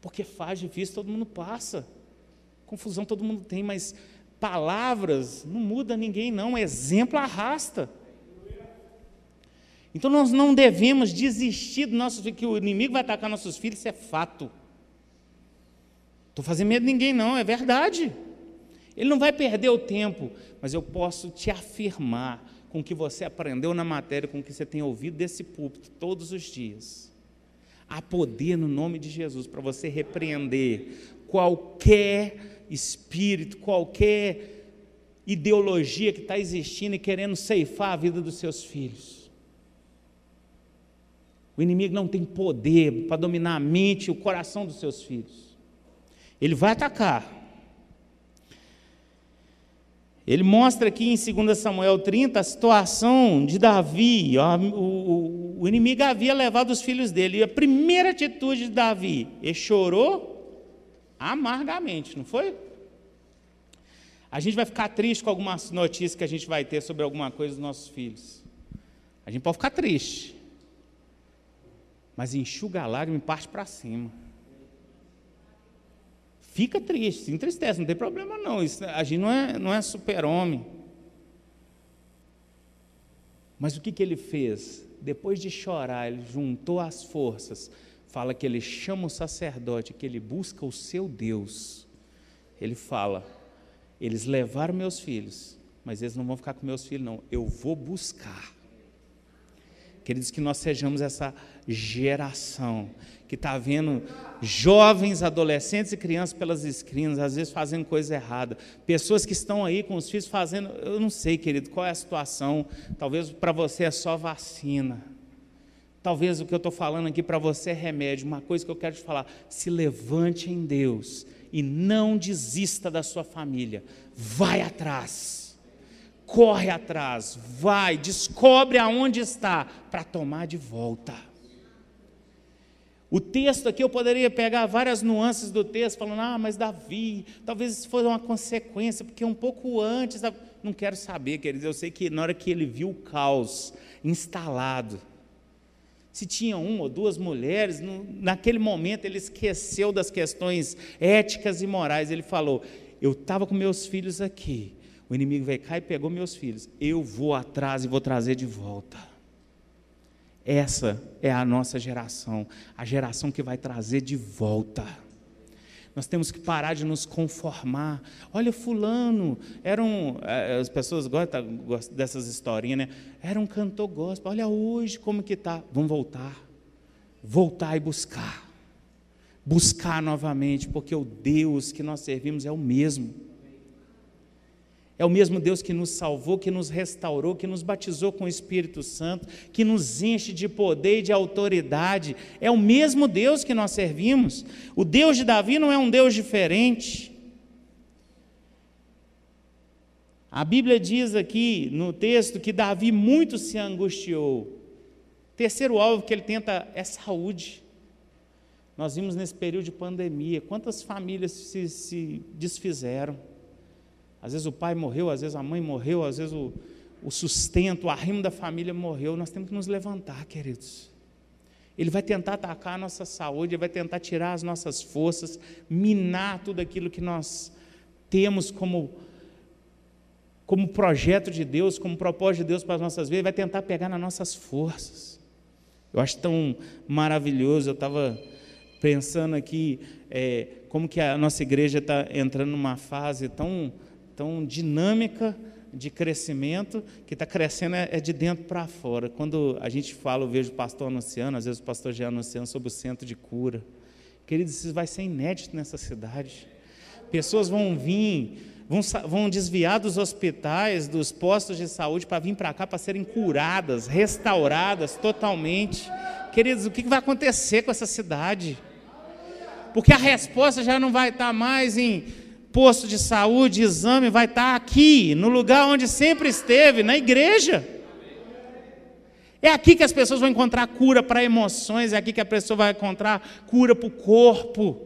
Porque faz difícil, todo mundo passa. Confusão todo mundo tem, mas palavras não muda ninguém, não. Exemplo arrasta. Então nós não devemos desistir do nosso que o inimigo vai atacar nossos filhos, isso é fato. Estou fazendo medo de ninguém, não, é verdade. Ele não vai perder o tempo, mas eu posso te afirmar com o que você aprendeu na matéria, com o que você tem ouvido desse púlpito todos os dias. Há poder no nome de Jesus para você repreender qualquer espírito, qualquer ideologia que está existindo e querendo ceifar a vida dos seus filhos. O inimigo não tem poder para dominar a mente e o coração dos seus filhos. Ele vai atacar. Ele mostra aqui em 2 Samuel 30 a situação de Davi. Ó, o, o, inimigo havia levado os filhos dele. E a primeira atitude de Davi, ele chorou amargamente, não foi? A gente vai ficar triste com algumas notícias que a gente vai ter sobre alguma coisa dos nossos filhos. A gente pode ficar triste. Mas enxuga a lágrima e parte para cima. Fica triste, se entristece, não tem problema não. Isso, a gente não é, não é super-homem. Mas o que, que ele fez? Depois de chorar, ele juntou as forças. Fala que ele chama o sacerdote, que ele busca o seu Deus. Ele fala: eles levaram meus filhos, mas eles não vão ficar com meus filhos, não. Eu vou buscar. Queridos, que nós sejamos essa geração que está vendo jovens, adolescentes e crianças pelas esquinas, às vezes fazendo coisa errada. Pessoas que estão aí com os filhos fazendo, eu não sei, querido, qual é a situação. Talvez para você é só vacina. Talvez o que eu estou falando aqui para você é remédio. Uma coisa que eu quero te falar: se levante em Deus e não desista da sua família. Vai atrás. Corre atrás, vai, descobre aonde está para tomar de volta. O texto aqui eu poderia pegar várias nuances do texto, falando, ah, mas Davi, talvez isso fosse uma consequência, porque um pouco antes, não quero saber, queridos, eu sei que na hora que ele viu o caos instalado, se tinha uma ou duas mulheres, naquele momento ele esqueceu das questões éticas e morais. Ele falou: Eu estava com meus filhos aqui, o inimigo veio cá e pegou meus filhos, eu vou atrás e vou trazer de volta. Essa é a nossa geração, a geração que vai trazer de volta. Nós temos que parar de nos conformar. Olha, fulano, era um, eh, as pessoas gostam, gostam dessas historinhas, né? Era um cantor gospel. Olha hoje como que está. Vamos voltar. Voltar e buscar. Buscar novamente, porque o Deus que nós servimos é o mesmo. É o mesmo Deus que nos salvou, que nos restaurou, que nos batizou com o Espírito Santo, que nos enche de poder e de autoridade. É o mesmo Deus que nós servimos. O Deus de Davi não é um Deus diferente. A Bíblia diz aqui no texto que Davi muito se angustiou. Terceiro alvo que ele tenta é saúde. Nós vimos nesse período de pandemia quantas famílias se, se desfizeram às vezes o pai morreu, às vezes a mãe morreu, às vezes o, o sustento, o arrimo da família morreu. Nós temos que nos levantar, queridos. Ele vai tentar atacar a nossa saúde, ele vai tentar tirar as nossas forças, minar tudo aquilo que nós temos como, como projeto de Deus, como propósito de Deus para as nossas vidas, ele vai tentar pegar nas nossas forças. Eu acho tão maravilhoso, eu estava pensando aqui é, como que a nossa igreja está entrando numa fase tão tão dinâmica de crescimento, que está crescendo é, é de dentro para fora. Quando a gente fala, eu vejo o pastor anunciando, às vezes o pastor já anunciando sobre o centro de cura. Queridos, isso vai ser inédito nessa cidade. Pessoas vão vir, vão, vão desviar dos hospitais, dos postos de saúde para vir para cá para serem curadas, restauradas totalmente. Queridos, o que vai acontecer com essa cidade? Porque a resposta já não vai estar mais em posto de saúde, exame, vai estar aqui, no lugar onde sempre esteve, na igreja. É aqui que as pessoas vão encontrar cura para emoções, é aqui que a pessoa vai encontrar cura para o corpo,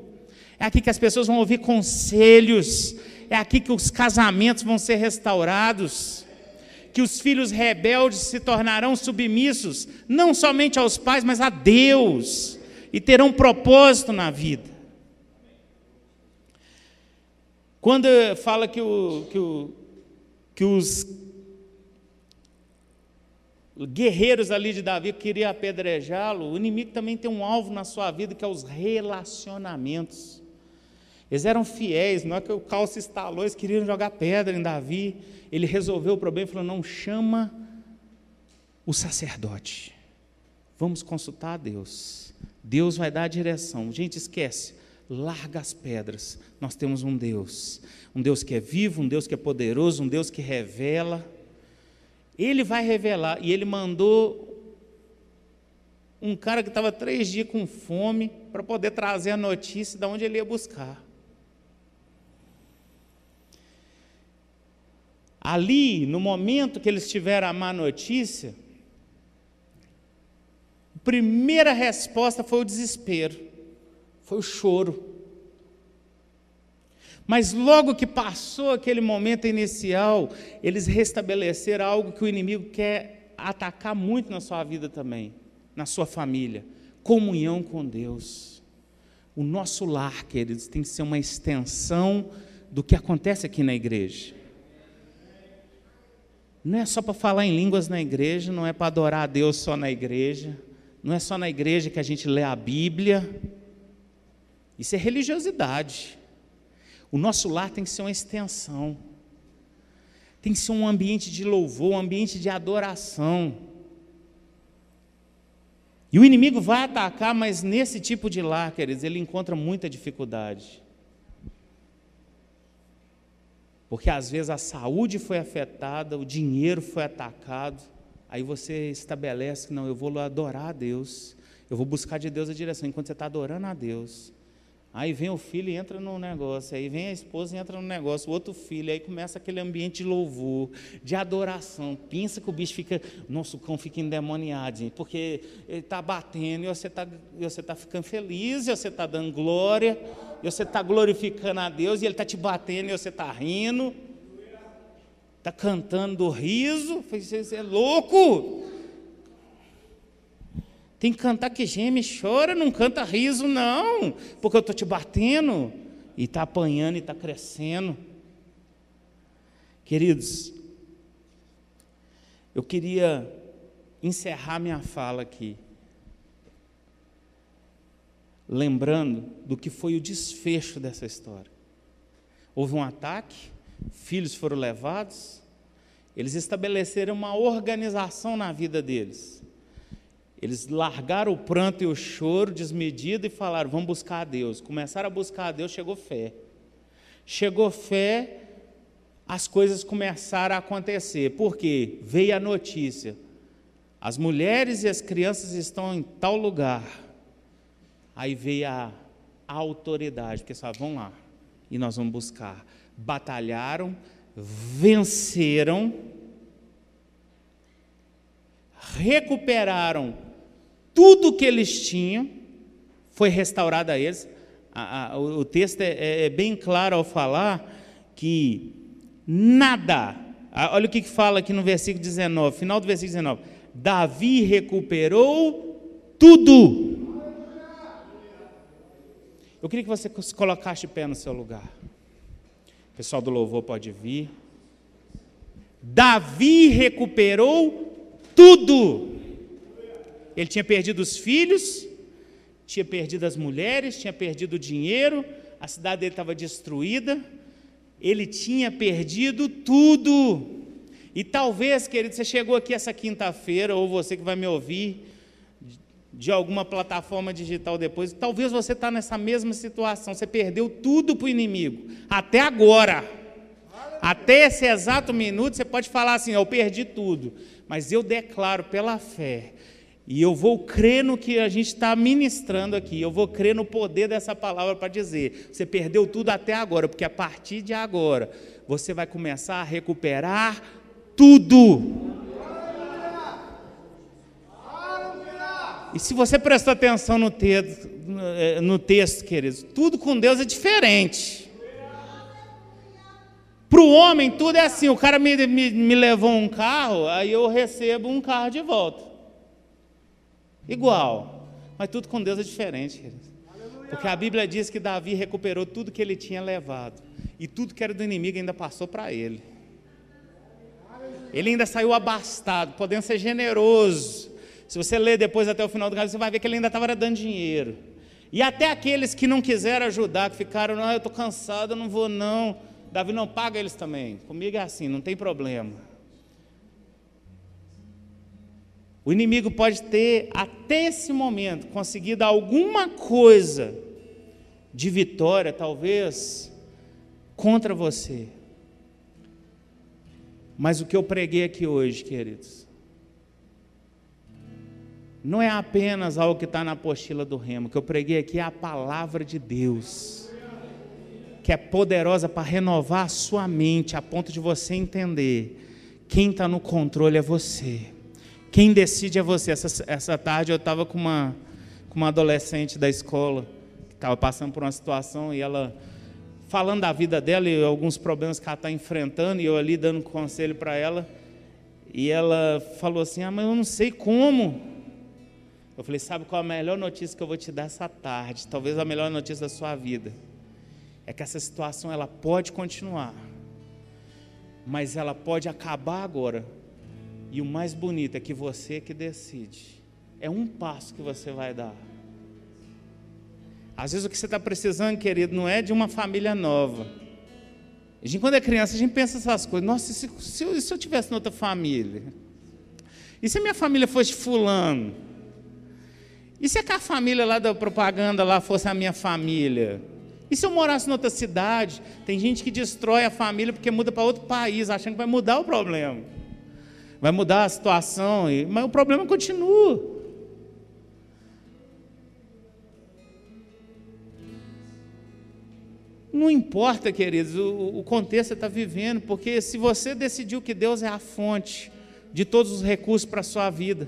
é aqui que as pessoas vão ouvir conselhos, é aqui que os casamentos vão ser restaurados, que os filhos rebeldes se tornarão submissos, não somente aos pais, mas a Deus, e terão propósito na vida. Quando fala que, o, que, o, que os guerreiros ali de Davi queriam apedrejá-lo, o inimigo também tem um alvo na sua vida que é os relacionamentos. Eles eram fiéis, não é que o caos se instalou, eles queriam jogar pedra em Davi. Ele resolveu o problema e falou: não chama o sacerdote. Vamos consultar a Deus. Deus vai dar a direção. Gente, esquece larga as pedras. Nós temos um Deus, um Deus que é vivo, um Deus que é poderoso, um Deus que revela. Ele vai revelar, e ele mandou um cara que estava três dias com fome para poder trazer a notícia de onde ele ia buscar. Ali, no momento que eles tiveram a má notícia, a primeira resposta foi o desespero foi o choro. Mas logo que passou aquele momento inicial, eles restabeleceram algo que o inimigo quer atacar muito na sua vida também, na sua família: comunhão com Deus. O nosso lar, queridos, tem que ser uma extensão do que acontece aqui na igreja. Não é só para falar em línguas na igreja, não é para adorar a Deus só na igreja, não é só na igreja que a gente lê a Bíblia. Isso é religiosidade. O nosso lar tem que ser uma extensão, tem que ser um ambiente de louvor, um ambiente de adoração. E o inimigo vai atacar, mas nesse tipo de lar, queridos, ele encontra muita dificuldade. Porque às vezes a saúde foi afetada, o dinheiro foi atacado, aí você estabelece que não, eu vou adorar a Deus, eu vou buscar de Deus a direção, enquanto você está adorando a Deus, Aí vem o filho e entra no negócio, aí vem a esposa e entra no negócio, o outro filho, aí começa aquele ambiente de louvor, de adoração. Pensa que o bicho fica, nosso cão fica endemoniado, porque ele está batendo e você está você tá ficando feliz, e você está dando glória, e você está glorificando a Deus, e ele está te batendo e você está rindo, está cantando do riso, você é louco. Tem que cantar que geme, chora, não canta riso, não, porque eu estou te batendo e está apanhando e está crescendo. Queridos, eu queria encerrar minha fala aqui, lembrando do que foi o desfecho dessa história. Houve um ataque, filhos foram levados, eles estabeleceram uma organização na vida deles. Eles largaram o pranto e o choro desmedido e falaram: vamos buscar a Deus. Começaram a buscar a Deus, chegou fé. Chegou fé, as coisas começaram a acontecer. Por quê? Veio a notícia: as mulheres e as crianças estão em tal lugar. Aí veio a, autoridade, porque só vão lá e nós vamos buscar. Batalharam, venceram, recuperaram tudo que eles tinham foi restaurado a eles. A, a, o, texto é, é, é, bem claro ao falar que nada, olha o que, que fala aqui no versículo 19, final do versículo 19: Davi recuperou tudo. Eu queria que você se colocasse de pé no seu lugar. O pessoal do louvor pode vir. Davi recuperou tudo. Ele tinha perdido os filhos, tinha perdido as mulheres, tinha perdido o dinheiro, a cidade dele estava destruída, ele tinha perdido tudo. E talvez, querido, você chegou aqui essa quinta-feira, ou você que vai me ouvir de alguma plataforma digital depois, talvez você está nessa mesma situação, você perdeu tudo para o inimigo, até agora. Até esse exato minuto, você pode falar assim: Eu perdi tudo, mas eu declaro pela fé e eu vou crer no que a gente está ministrando aqui, eu vou crer no poder dessa palavra para dizer: você perdeu tudo até agora, porque a partir de agora você vai começar a recuperar tudo. E se você prestar atenção no texto, no texto, queridos, tudo com Deus é diferente. Para o homem, tudo é assim: o cara me, me, me levou um carro, aí eu recebo um carro de volta. Igual. Mas tudo com Deus é diferente, queridos. Porque a Bíblia diz que Davi recuperou tudo que ele tinha levado. E tudo que era do inimigo ainda passou para ele. Ele ainda saiu abastado, podendo ser generoso. Se você ler depois até o final do caso, você vai ver que ele ainda estava dando dinheiro. E até aqueles que não quiseram ajudar, que ficaram, não, eu estou cansado, eu não vou não. Davi não paga eles também. Comigo é assim, não tem problema. O inimigo pode ter, até esse momento, conseguido alguma coisa de vitória, talvez, contra você. Mas o que eu preguei aqui hoje, queridos, não é apenas algo que está na apostila do remo. O que eu preguei aqui é a palavra de Deus que é poderosa para renovar a sua mente a ponto de você entender quem está no controle é você. Quem decide é você. Essa, essa tarde eu estava com uma, com uma adolescente da escola que estava passando por uma situação e ela falando da vida dela e alguns problemas que ela está enfrentando, e eu ali dando conselho para ela, e ela falou assim: Ah, mas eu não sei como. Eu falei: Sabe qual é a melhor notícia que eu vou te dar essa tarde? Talvez a melhor notícia da sua vida. É que essa situação ela pode continuar, mas ela pode acabar agora. E o mais bonito é que você que decide. É um passo que você vai dar. Às vezes o que você está precisando, querido, não é de uma família nova. A gente, quando é criança, a gente pensa essas coisas. Nossa, se, se, eu, se eu tivesse outra família? E se a minha família fosse fulano? E se a família lá da propaganda lá fosse a minha família? E se eu morasse em outra cidade? Tem gente que destrói a família porque muda para outro país, achando que vai mudar o problema. Vai mudar a situação, mas o problema continua. Não importa, queridos, o, o contexto que você está vivendo, porque se você decidiu que Deus é a fonte de todos os recursos para a sua vida,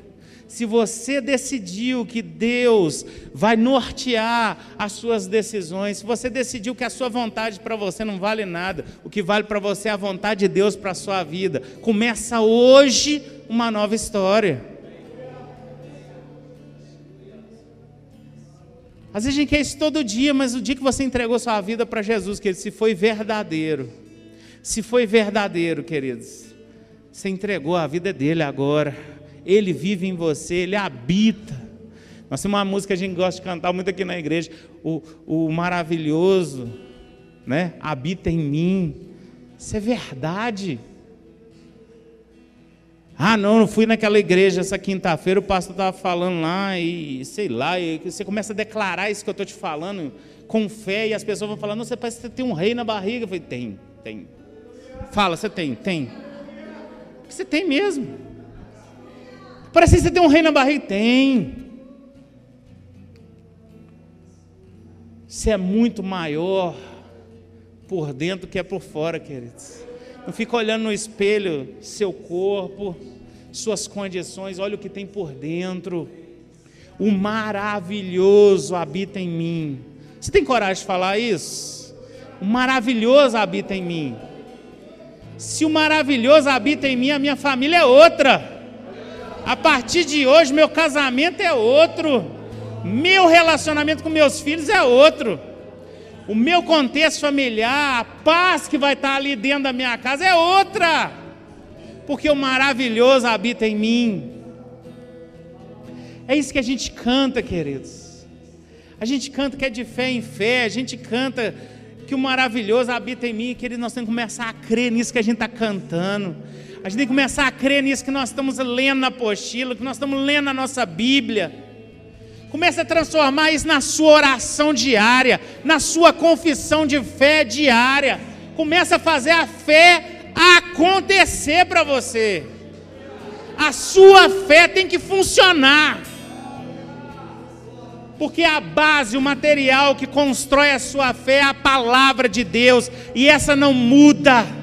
se você decidiu que Deus vai nortear as suas decisões, se você decidiu que a sua vontade para você não vale nada, o que vale para você é a vontade de Deus para a sua vida, começa hoje uma nova história. Às vezes a gente quer isso todo dia, mas o dia que você entregou sua vida para Jesus, queridos, se foi verdadeiro, se foi verdadeiro, queridos, você entregou a vida dele agora, ele vive em você, ele habita. Nós temos uma música que a gente gosta de cantar muito aqui na igreja, o, o maravilhoso, né? Habita em mim. Isso é verdade. Ah, não, não fui naquela igreja essa quinta-feira, o pastor estava falando lá e sei lá, e você começa a declarar isso que eu estou te falando com fé e as pessoas vão falar, não, você parece que você tem um rei na barriga. Eu falei, tem, tem. Fala, você tem, tem. Você tem mesmo. Parece que você tem um rei na barriga. Tem. Você é muito maior por dentro que é por fora, queridos. Não fica olhando no espelho seu corpo, suas condições, olha o que tem por dentro. O maravilhoso habita em mim. Você tem coragem de falar isso? O maravilhoso habita em mim. Se o maravilhoso habita em mim, a minha família é outra. A partir de hoje, meu casamento é outro. Meu relacionamento com meus filhos é outro o meu contexto familiar, a paz que vai estar ali dentro da minha casa é outra, porque o maravilhoso habita em mim. É isso que a gente canta, queridos. A gente canta que é de fé em fé, a gente canta que o maravilhoso habita em mim, queridos. Nós temos que começar a crer nisso que a gente está cantando. A gente tem que começar a crer nisso que nós estamos lendo na apostila, que nós estamos lendo na nossa Bíblia. Comece a transformar isso na sua oração diária, na sua confissão de fé diária. Comece a fazer a fé acontecer para você. A sua fé tem que funcionar. Porque a base, o material que constrói a sua fé é a palavra de Deus, e essa não muda.